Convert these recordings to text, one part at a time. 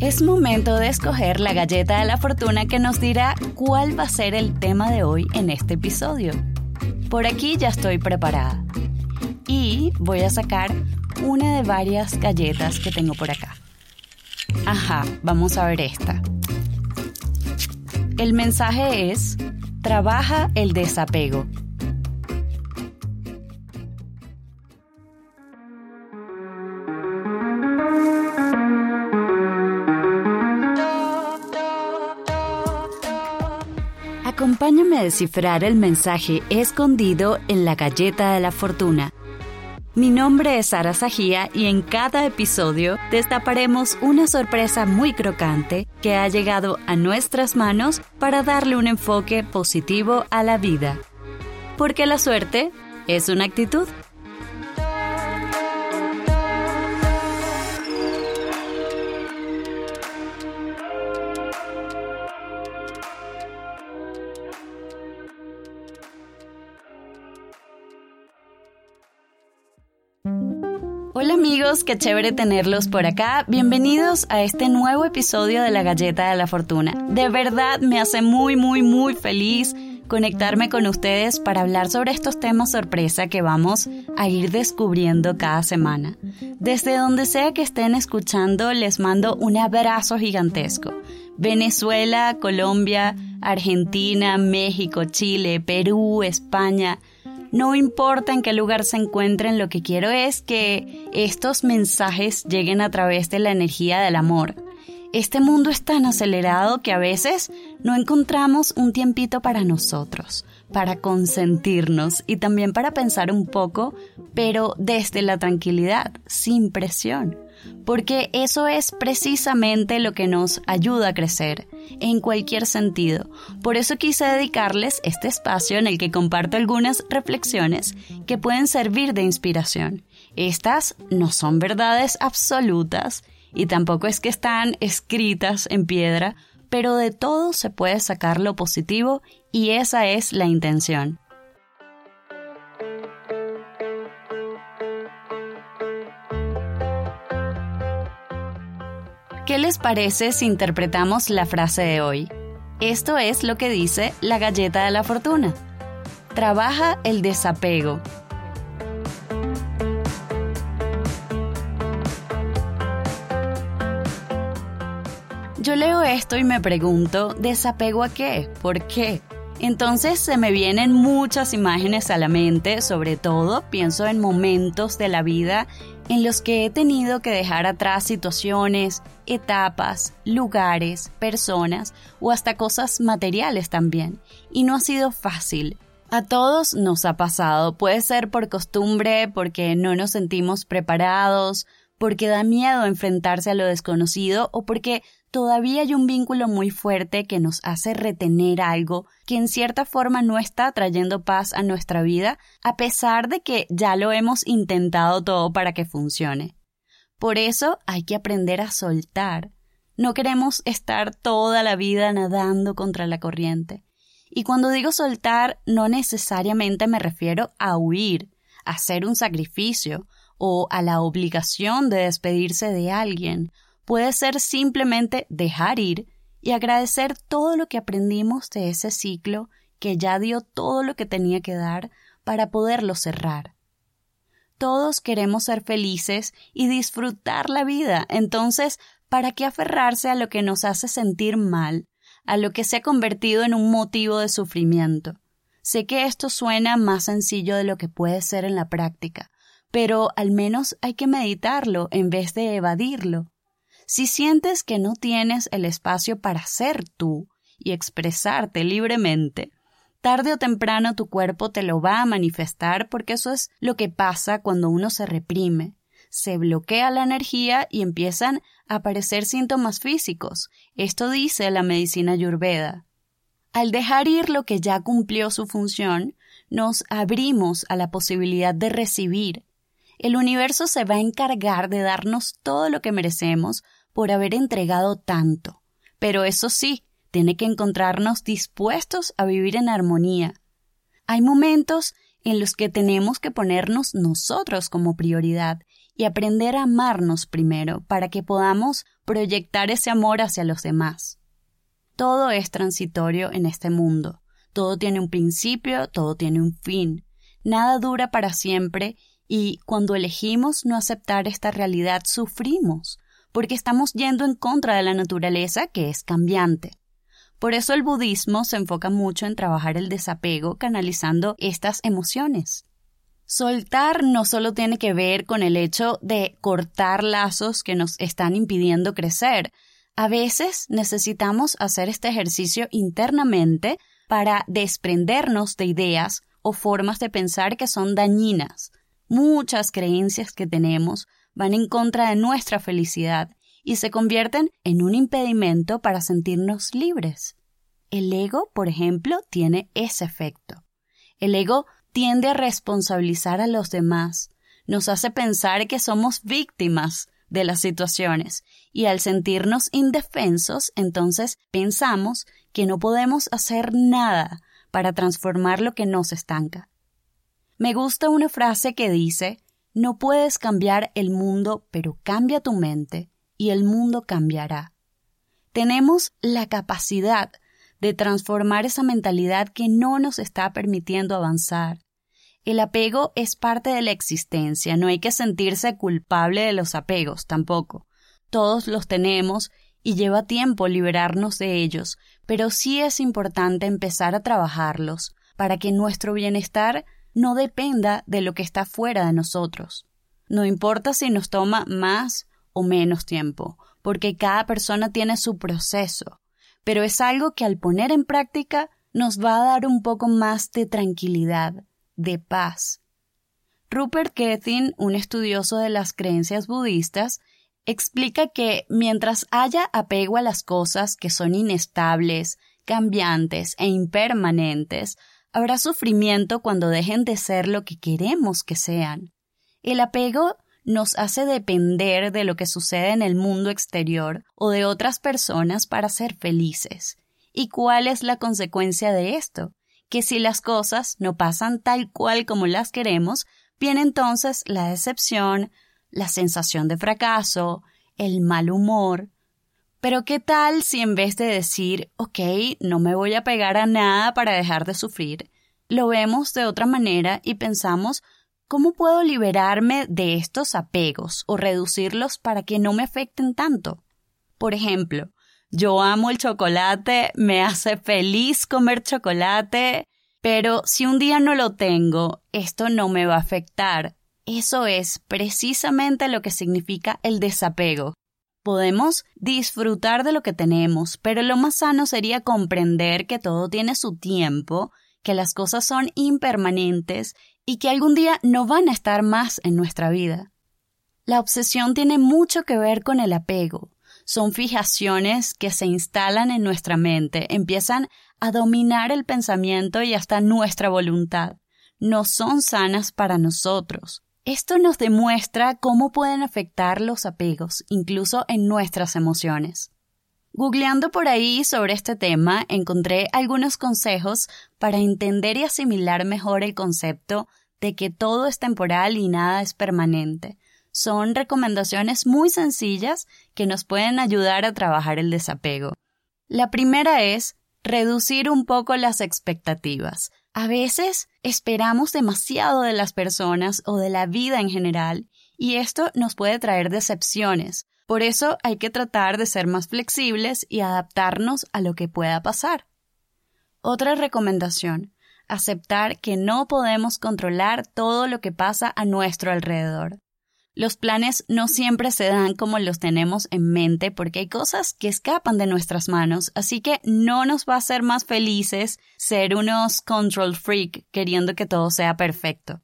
Es momento de escoger la galleta de la fortuna que nos dirá cuál va a ser el tema de hoy en este episodio. Por aquí ya estoy preparada. Y voy a sacar una de varias galletas que tengo por acá. Ajá, vamos a ver esta. El mensaje es, trabaja el desapego. Descifrar el mensaje escondido en la galleta de la fortuna. Mi nombre es Sara Sajía y en cada episodio destaparemos una sorpresa muy crocante que ha llegado a nuestras manos para darle un enfoque positivo a la vida. Porque la suerte es una actitud. Hola amigos, qué chévere tenerlos por acá. Bienvenidos a este nuevo episodio de La Galleta de la Fortuna. De verdad me hace muy, muy, muy feliz conectarme con ustedes para hablar sobre estos temas sorpresa que vamos a ir descubriendo cada semana. Desde donde sea que estén escuchando, les mando un abrazo gigantesco. Venezuela, Colombia, Argentina, México, Chile, Perú, España, no importa en qué lugar se encuentren, lo que quiero es que estos mensajes lleguen a través de la energía del amor. Este mundo es tan acelerado que a veces no encontramos un tiempito para nosotros, para consentirnos y también para pensar un poco, pero desde la tranquilidad, sin presión porque eso es precisamente lo que nos ayuda a crecer, en cualquier sentido. Por eso quise dedicarles este espacio en el que comparto algunas reflexiones que pueden servir de inspiración. Estas no son verdades absolutas y tampoco es que están escritas en piedra, pero de todo se puede sacar lo positivo y esa es la intención. Les parece si interpretamos la frase de hoy? Esto es lo que dice la galleta de la fortuna. Trabaja el desapego. Yo leo esto y me pregunto, ¿desapego a qué? ¿Por qué? Entonces se me vienen muchas imágenes a la mente, sobre todo pienso en momentos de la vida en los que he tenido que dejar atrás situaciones, etapas, lugares, personas o hasta cosas materiales también. Y no ha sido fácil. A todos nos ha pasado, puede ser por costumbre, porque no nos sentimos preparados, porque da miedo enfrentarse a lo desconocido o porque todavía hay un vínculo muy fuerte que nos hace retener algo que en cierta forma no está trayendo paz a nuestra vida, a pesar de que ya lo hemos intentado todo para que funcione. Por eso hay que aprender a soltar. No queremos estar toda la vida nadando contra la corriente. Y cuando digo soltar, no necesariamente me refiero a huir, a hacer un sacrificio, o a la obligación de despedirse de alguien, puede ser simplemente dejar ir y agradecer todo lo que aprendimos de ese ciclo que ya dio todo lo que tenía que dar para poderlo cerrar. Todos queremos ser felices y disfrutar la vida, entonces, ¿para qué aferrarse a lo que nos hace sentir mal, a lo que se ha convertido en un motivo de sufrimiento? Sé que esto suena más sencillo de lo que puede ser en la práctica, pero al menos hay que meditarlo en vez de evadirlo. Si sientes que no tienes el espacio para ser tú y expresarte libremente, tarde o temprano tu cuerpo te lo va a manifestar porque eso es lo que pasa cuando uno se reprime. se bloquea la energía y empiezan a aparecer síntomas físicos. Esto dice la medicina ayurveda. Al dejar ir lo que ya cumplió su función, nos abrimos a la posibilidad de recibir. El universo se va a encargar de darnos todo lo que merecemos por haber entregado tanto. Pero eso sí, tiene que encontrarnos dispuestos a vivir en armonía. Hay momentos en los que tenemos que ponernos nosotros como prioridad y aprender a amarnos primero para que podamos proyectar ese amor hacia los demás. Todo es transitorio en este mundo. Todo tiene un principio, todo tiene un fin. Nada dura para siempre y cuando elegimos no aceptar esta realidad sufrimos, porque estamos yendo en contra de la naturaleza que es cambiante. Por eso el budismo se enfoca mucho en trabajar el desapego canalizando estas emociones. Soltar no solo tiene que ver con el hecho de cortar lazos que nos están impidiendo crecer. A veces necesitamos hacer este ejercicio internamente para desprendernos de ideas o formas de pensar que son dañinas. Muchas creencias que tenemos van en contra de nuestra felicidad y se convierten en un impedimento para sentirnos libres. El ego, por ejemplo, tiene ese efecto. El ego tiende a responsabilizar a los demás, nos hace pensar que somos víctimas de las situaciones y al sentirnos indefensos, entonces pensamos que no podemos hacer nada para transformar lo que nos estanca. Me gusta una frase que dice no puedes cambiar el mundo, pero cambia tu mente y el mundo cambiará. Tenemos la capacidad de transformar esa mentalidad que no nos está permitiendo avanzar. El apego es parte de la existencia, no hay que sentirse culpable de los apegos tampoco. Todos los tenemos y lleva tiempo liberarnos de ellos, pero sí es importante empezar a trabajarlos para que nuestro bienestar no dependa de lo que está fuera de nosotros. No importa si nos toma más o menos tiempo, porque cada persona tiene su proceso, pero es algo que al poner en práctica nos va a dar un poco más de tranquilidad, de paz. Rupert Kethin, un estudioso de las creencias budistas, explica que mientras haya apego a las cosas que son inestables, cambiantes e impermanentes, habrá sufrimiento cuando dejen de ser lo que queremos que sean. El apego nos hace depender de lo que sucede en el mundo exterior o de otras personas para ser felices. ¿Y cuál es la consecuencia de esto? Que si las cosas no pasan tal cual como las queremos, viene entonces la decepción, la sensación de fracaso, el mal humor. Pero ¿qué tal si en vez de decir, ok, no me voy a pegar a nada para dejar de sufrir, lo vemos de otra manera y pensamos, ¿Cómo puedo liberarme de estos apegos o reducirlos para que no me afecten tanto? Por ejemplo, yo amo el chocolate, me hace feliz comer chocolate, pero si un día no lo tengo, esto no me va a afectar. Eso es precisamente lo que significa el desapego. Podemos disfrutar de lo que tenemos, pero lo más sano sería comprender que todo tiene su tiempo, que las cosas son impermanentes y que algún día no van a estar más en nuestra vida. La obsesión tiene mucho que ver con el apego. Son fijaciones que se instalan en nuestra mente, empiezan a dominar el pensamiento y hasta nuestra voluntad. No son sanas para nosotros. Esto nos demuestra cómo pueden afectar los apegos, incluso en nuestras emociones. Googleando por ahí sobre este tema, encontré algunos consejos para entender y asimilar mejor el concepto de que todo es temporal y nada es permanente. Son recomendaciones muy sencillas que nos pueden ayudar a trabajar el desapego. La primera es reducir un poco las expectativas. A veces esperamos demasiado de las personas o de la vida en general y esto nos puede traer decepciones. Por eso hay que tratar de ser más flexibles y adaptarnos a lo que pueda pasar. Otra recomendación aceptar que no podemos controlar todo lo que pasa a nuestro alrededor. Los planes no siempre se dan como los tenemos en mente porque hay cosas que escapan de nuestras manos, así que no nos va a hacer más felices ser unos control freak queriendo que todo sea perfecto.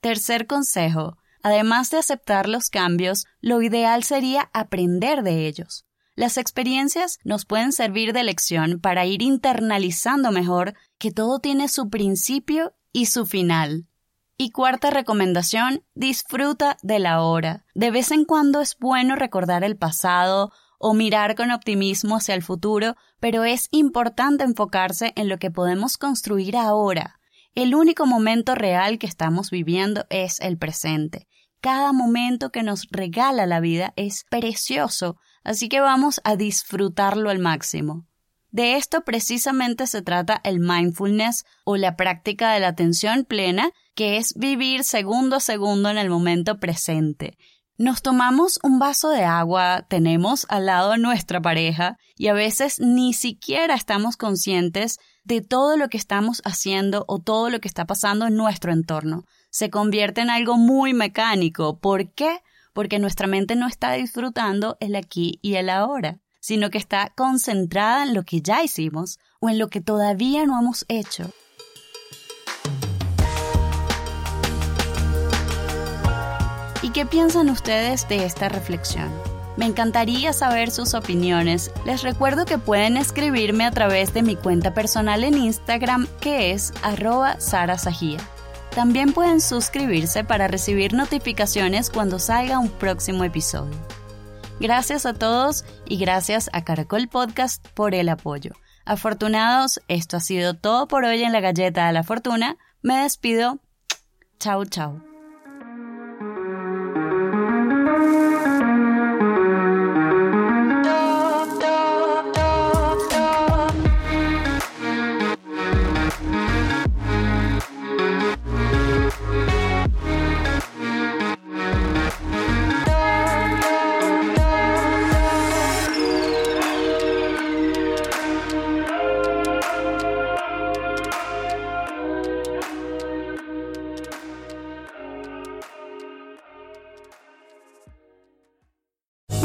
Tercer consejo, Además de aceptar los cambios, lo ideal sería aprender de ellos. Las experiencias nos pueden servir de lección para ir internalizando mejor que todo tiene su principio y su final. Y cuarta recomendación, disfruta de la hora. De vez en cuando es bueno recordar el pasado o mirar con optimismo hacia el futuro, pero es importante enfocarse en lo que podemos construir ahora. El único momento real que estamos viviendo es el presente. Cada momento que nos regala la vida es precioso, así que vamos a disfrutarlo al máximo. De esto precisamente se trata el mindfulness o la práctica de la atención plena, que es vivir segundo a segundo en el momento presente. Nos tomamos un vaso de agua, tenemos al lado a nuestra pareja y a veces ni siquiera estamos conscientes de todo lo que estamos haciendo o todo lo que está pasando en nuestro entorno. Se convierte en algo muy mecánico. ¿Por qué? Porque nuestra mente no está disfrutando el aquí y el ahora sino que está concentrada en lo que ya hicimos o en lo que todavía no hemos hecho. ¿Y qué piensan ustedes de esta reflexión? Me encantaría saber sus opiniones. Les recuerdo que pueden escribirme a través de mi cuenta personal en Instagram que es arroba sarasajía. También pueden suscribirse para recibir notificaciones cuando salga un próximo episodio. Gracias a todos y gracias a Caracol Podcast por el apoyo. Afortunados, esto ha sido todo por hoy en la Galleta de la Fortuna. Me despido. Chau, chau.